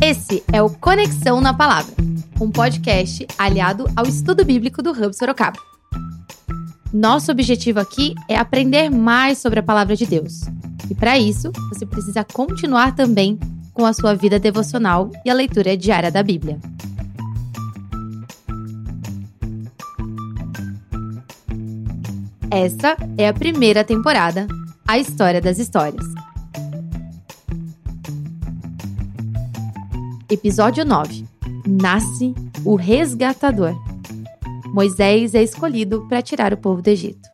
Esse é o Conexão na Palavra, um podcast aliado ao estudo bíblico do Hub Sorocaba. Nosso objetivo aqui é aprender mais sobre a palavra de Deus. E para isso, você precisa continuar também com a sua vida devocional e a leitura diária da Bíblia. Essa é a primeira temporada, A História das Histórias. Episódio 9 Nasce o Resgatador. Moisés é escolhido para tirar o povo do Egito.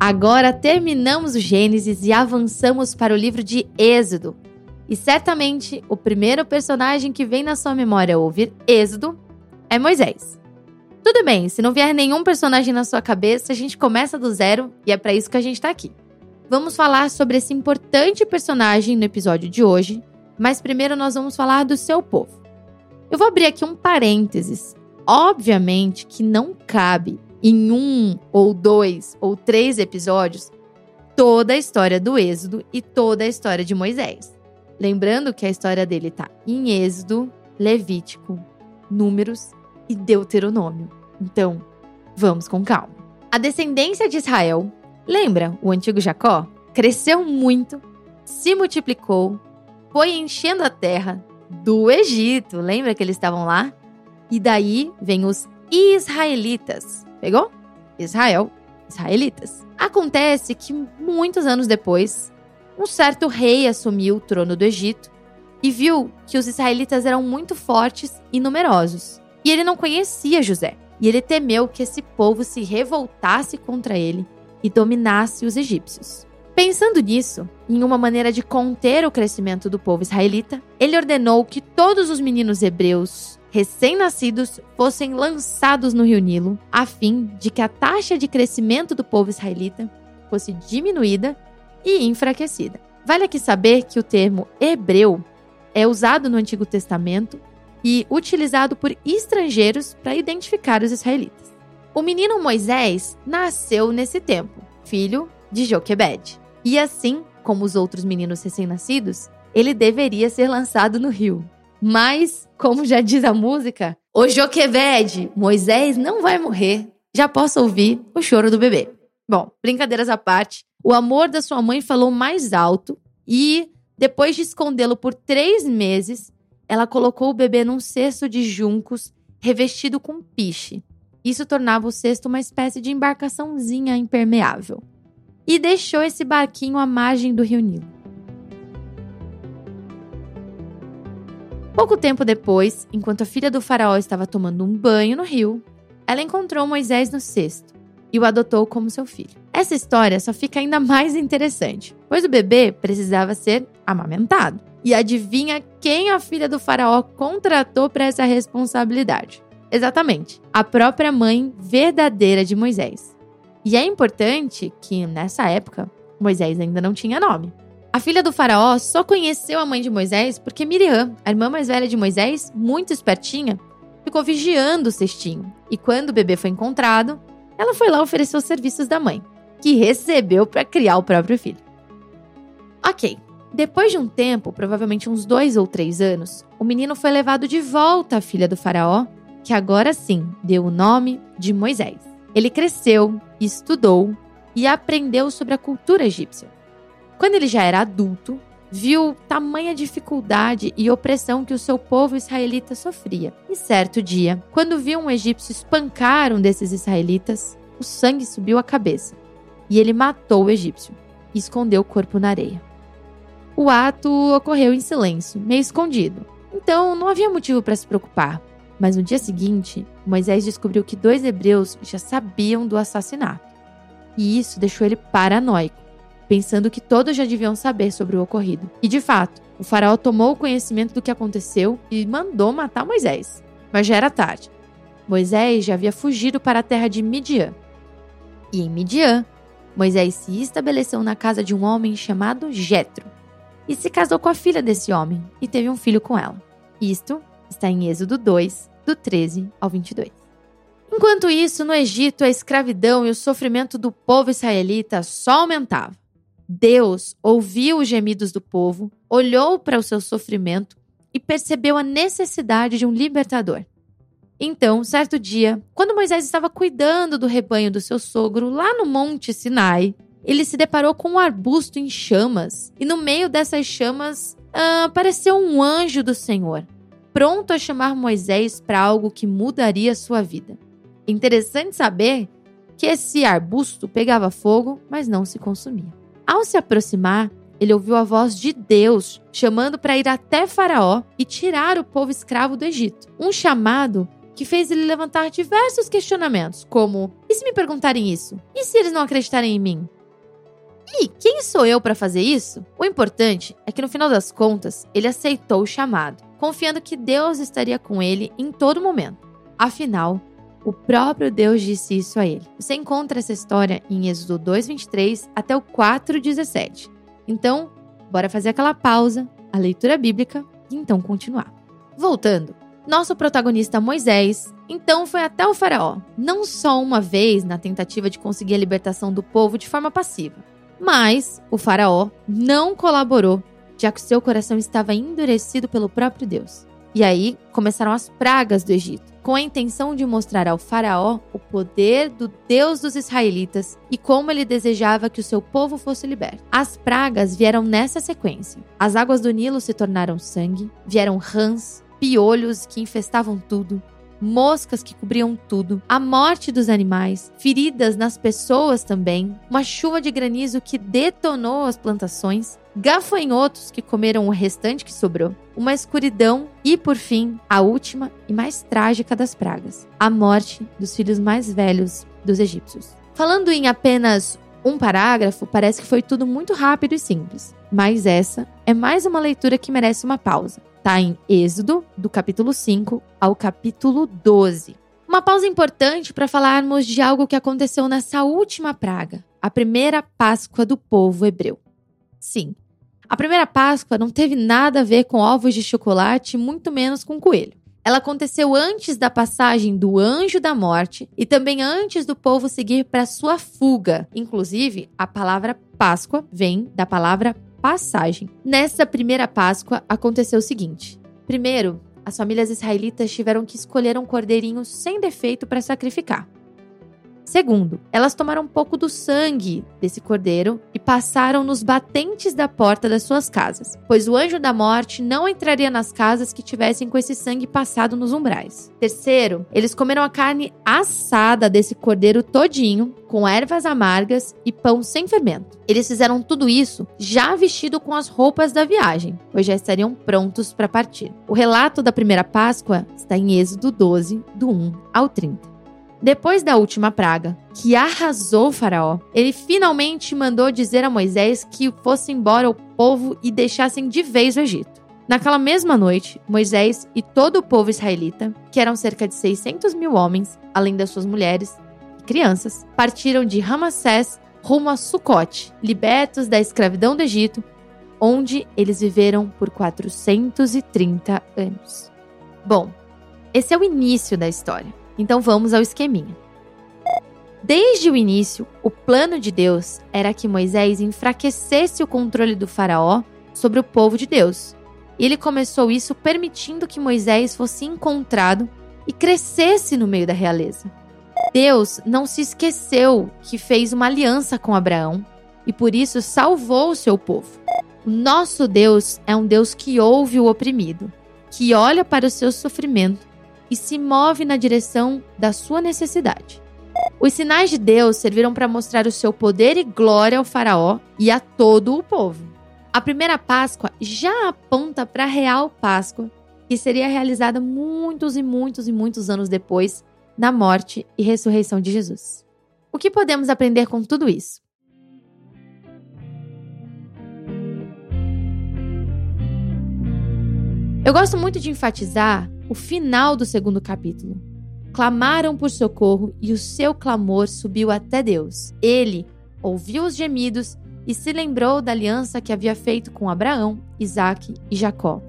Agora terminamos o Gênesis e avançamos para o livro de Êxodo. E certamente o primeiro personagem que vem na sua memória ouvir Êxodo é Moisés. Tudo bem, se não vier nenhum personagem na sua cabeça, a gente começa do zero e é para isso que a gente está aqui. Vamos falar sobre esse importante personagem no episódio de hoje, mas primeiro nós vamos falar do seu povo. Eu vou abrir aqui um parênteses. Obviamente que não cabe em um ou dois ou três episódios toda a história do Êxodo e toda a história de Moisés. Lembrando que a história dele está em Êxodo, Levítico, Números e Deuteronômio. Então, vamos com calma. A descendência de Israel, lembra o antigo Jacó? Cresceu muito, se multiplicou, foi enchendo a terra do Egito. Lembra que eles estavam lá? E daí vem os israelitas. Pegou? Israel, israelitas. Acontece que muitos anos depois, um certo rei assumiu o trono do Egito e viu que os israelitas eram muito fortes e numerosos. E ele não conhecia José. E ele temeu que esse povo se revoltasse contra ele e dominasse os egípcios. Pensando nisso, em uma maneira de conter o crescimento do povo israelita, ele ordenou que todos os meninos hebreus recém-nascidos fossem lançados no rio Nilo, a fim de que a taxa de crescimento do povo israelita fosse diminuída e enfraquecida. Vale aqui saber que o termo hebreu é usado no Antigo Testamento e utilizado por estrangeiros para identificar os israelitas. O menino Moisés nasceu nesse tempo, filho de Joquebed. E assim como os outros meninos recém-nascidos, ele deveria ser lançado no rio. Mas, como já diz a música, o Joquebed, Moisés não vai morrer. Já posso ouvir o choro do bebê. Bom, brincadeiras à parte, o amor da sua mãe falou mais alto e, depois de escondê-lo por três meses, ela colocou o bebê num cesto de juncos revestido com piche. Isso tornava o cesto uma espécie de embarcaçãozinha impermeável. E deixou esse barquinho à margem do rio Nilo. Pouco tempo depois, enquanto a filha do faraó estava tomando um banho no rio, ela encontrou Moisés no cesto e o adotou como seu filho. Essa história só fica ainda mais interessante, pois o bebê precisava ser amamentado. E adivinha quem a filha do faraó contratou para essa responsabilidade? Exatamente, a própria mãe verdadeira de Moisés. E é importante que, nessa época, Moisés ainda não tinha nome. A filha do faraó só conheceu a mãe de Moisés porque Miriam, a irmã mais velha de Moisés, muito espertinha, ficou vigiando o cestinho. E quando o bebê foi encontrado, ela foi lá oferecer os serviços da mãe, que recebeu para criar o próprio filho. Ok, depois de um tempo, provavelmente uns dois ou três anos, o menino foi levado de volta à filha do faraó, que agora sim deu o nome de Moisés. Ele cresceu, estudou e aprendeu sobre a cultura egípcia. Quando ele já era adulto, viu tamanha dificuldade e opressão que o seu povo israelita sofria. E certo dia, quando viu um egípcio espancar um desses israelitas, o sangue subiu à cabeça e ele matou o egípcio e escondeu o corpo na areia. O ato ocorreu em silêncio, meio escondido. Então não havia motivo para se preocupar. Mas no dia seguinte, Moisés descobriu que dois hebreus já sabiam do assassinato. E isso deixou ele paranoico, pensando que todos já deviam saber sobre o ocorrido. E de fato, o faraó tomou conhecimento do que aconteceu e mandou matar Moisés. Mas já era tarde. Moisés já havia fugido para a terra de Midian. E em Midian, Moisés se estabeleceu na casa de um homem chamado Jetro, e se casou com a filha desse homem e teve um filho com ela. Isto está em Êxodo 2, do 13 ao 22. Enquanto isso, no Egito, a escravidão e o sofrimento do povo israelita só aumentavam. Deus ouviu os gemidos do povo, olhou para o seu sofrimento e percebeu a necessidade de um libertador. Então, certo dia, quando Moisés estava cuidando do rebanho do seu sogro lá no Monte Sinai, ele se deparou com um arbusto em chamas e no meio dessas chamas ah, apareceu um anjo do Senhor, pronto a chamar Moisés para algo que mudaria sua vida. Interessante saber que esse arbusto pegava fogo, mas não se consumia. Ao se aproximar, ele ouviu a voz de Deus chamando para ir até Faraó e tirar o povo escravo do Egito. Um chamado que fez ele levantar diversos questionamentos, como: e se me perguntarem isso? E se eles não acreditarem em mim? E quem sou eu para fazer isso? O importante é que no final das contas, ele aceitou o chamado, confiando que Deus estaria com ele em todo momento. Afinal, o próprio Deus disse isso a ele. Você encontra essa história em Êxodo 2:23 até o 4:17. Então, bora fazer aquela pausa, a leitura bíblica e então continuar. Voltando, nosso protagonista Moisés então foi até o Faraó, não só uma vez na tentativa de conseguir a libertação do povo de forma passiva, mas o Faraó não colaborou, já que seu coração estava endurecido pelo próprio Deus. E aí começaram as pragas do Egito, com a intenção de mostrar ao Faraó o poder do Deus dos israelitas e como ele desejava que o seu povo fosse liberto. As pragas vieram nessa sequência. As águas do Nilo se tornaram sangue, vieram rãs, piolhos que infestavam tudo, moscas que cobriam tudo, a morte dos animais, feridas nas pessoas também, uma chuva de granizo que detonou as plantações, gafanhotos que comeram o restante que sobrou, uma escuridão e, por fim, a última e mais trágica das pragas, a morte dos filhos mais velhos dos egípcios. Falando em apenas um parágrafo, parece que foi tudo muito rápido e simples, mas essa é mais uma leitura que merece uma pausa está em Êxodo, do capítulo 5 ao capítulo 12. Uma pausa importante para falarmos de algo que aconteceu nessa última praga, a primeira Páscoa do povo hebreu. Sim, a primeira Páscoa não teve nada a ver com ovos de chocolate, muito menos com coelho. Ela aconteceu antes da passagem do anjo da morte e também antes do povo seguir para sua fuga. Inclusive, a palavra Páscoa vem da palavra passagem. Nessa primeira Páscoa aconteceu o seguinte: primeiro, as famílias israelitas tiveram que escolher um cordeirinho sem defeito para sacrificar. Segundo, elas tomaram um pouco do sangue desse cordeiro e passaram nos batentes da porta das suas casas, pois o anjo da morte não entraria nas casas que tivessem com esse sangue passado nos umbrais. Terceiro, eles comeram a carne assada desse cordeiro todinho, com ervas amargas e pão sem fermento. Eles fizeram tudo isso já vestido com as roupas da viagem, pois já estariam prontos para partir. O relato da primeira Páscoa está em Êxodo 12, do 1 ao 30. Depois da última praga, que arrasou Faraó, ele finalmente mandou dizer a Moisés que fosse embora o povo e deixassem de vez o Egito. Naquela mesma noite, Moisés e todo o povo israelita, que eram cerca de 600 mil homens, além das suas mulheres e crianças, partiram de Ramassés rumo a Sucote, libertos da escravidão do Egito, onde eles viveram por 430 anos. Bom, esse é o início da história. Então vamos ao esqueminha. Desde o início, o plano de Deus era que Moisés enfraquecesse o controle do Faraó sobre o povo de Deus. Ele começou isso permitindo que Moisés fosse encontrado e crescesse no meio da realeza. Deus não se esqueceu que fez uma aliança com Abraão e por isso salvou o seu povo. O nosso Deus é um Deus que ouve o oprimido, que olha para o seu sofrimento e se move na direção da sua necessidade. Os sinais de Deus serviram para mostrar o seu poder e glória ao Faraó e a todo o povo. A primeira Páscoa já aponta para a real Páscoa, que seria realizada muitos e muitos e muitos anos depois da morte e ressurreição de Jesus. O que podemos aprender com tudo isso? Eu gosto muito de enfatizar o final do segundo capítulo. Clamaram por socorro e o seu clamor subiu até Deus. Ele ouviu os gemidos e se lembrou da aliança que havia feito com Abraão, Isaque e Jacó.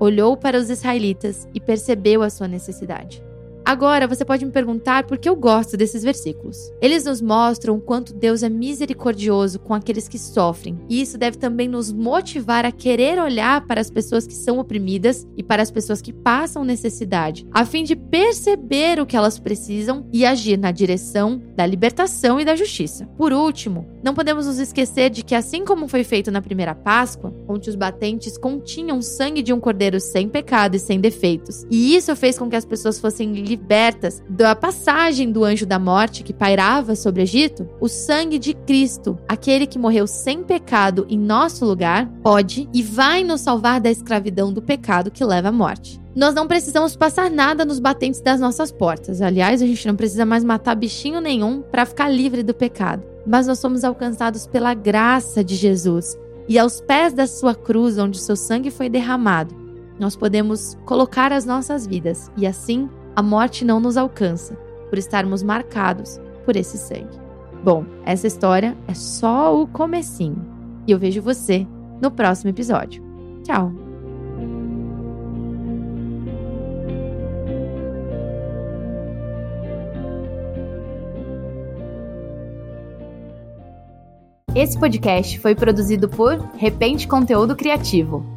olhou para os israelitas e percebeu a sua necessidade. Agora você pode me perguntar por que eu gosto desses versículos. Eles nos mostram o quanto Deus é misericordioso com aqueles que sofrem, e isso deve também nos motivar a querer olhar para as pessoas que são oprimidas e para as pessoas que passam necessidade, a fim de perceber o que elas precisam e agir na direção da libertação e da justiça. Por último, não podemos nos esquecer de que, assim como foi feito na primeira Páscoa, onde os batentes continham sangue de um cordeiro sem pecado e sem defeitos, e isso fez com que as pessoas fossem libertas da passagem do anjo da morte que pairava sobre o Egito, o sangue de Cristo, aquele que morreu sem pecado em nosso lugar, pode e vai nos salvar da escravidão do pecado que leva à morte. Nós não precisamos passar nada nos batentes das nossas portas. Aliás, a gente não precisa mais matar bichinho nenhum para ficar livre do pecado. Mas nós somos alcançados pela graça de Jesus. E aos pés da sua cruz, onde seu sangue foi derramado, nós podemos colocar as nossas vidas e assim a morte não nos alcança, por estarmos marcados por esse sangue. Bom, essa história é só o comecinho. E eu vejo você no próximo episódio. Tchau! Esse podcast foi produzido por Repente Conteúdo Criativo.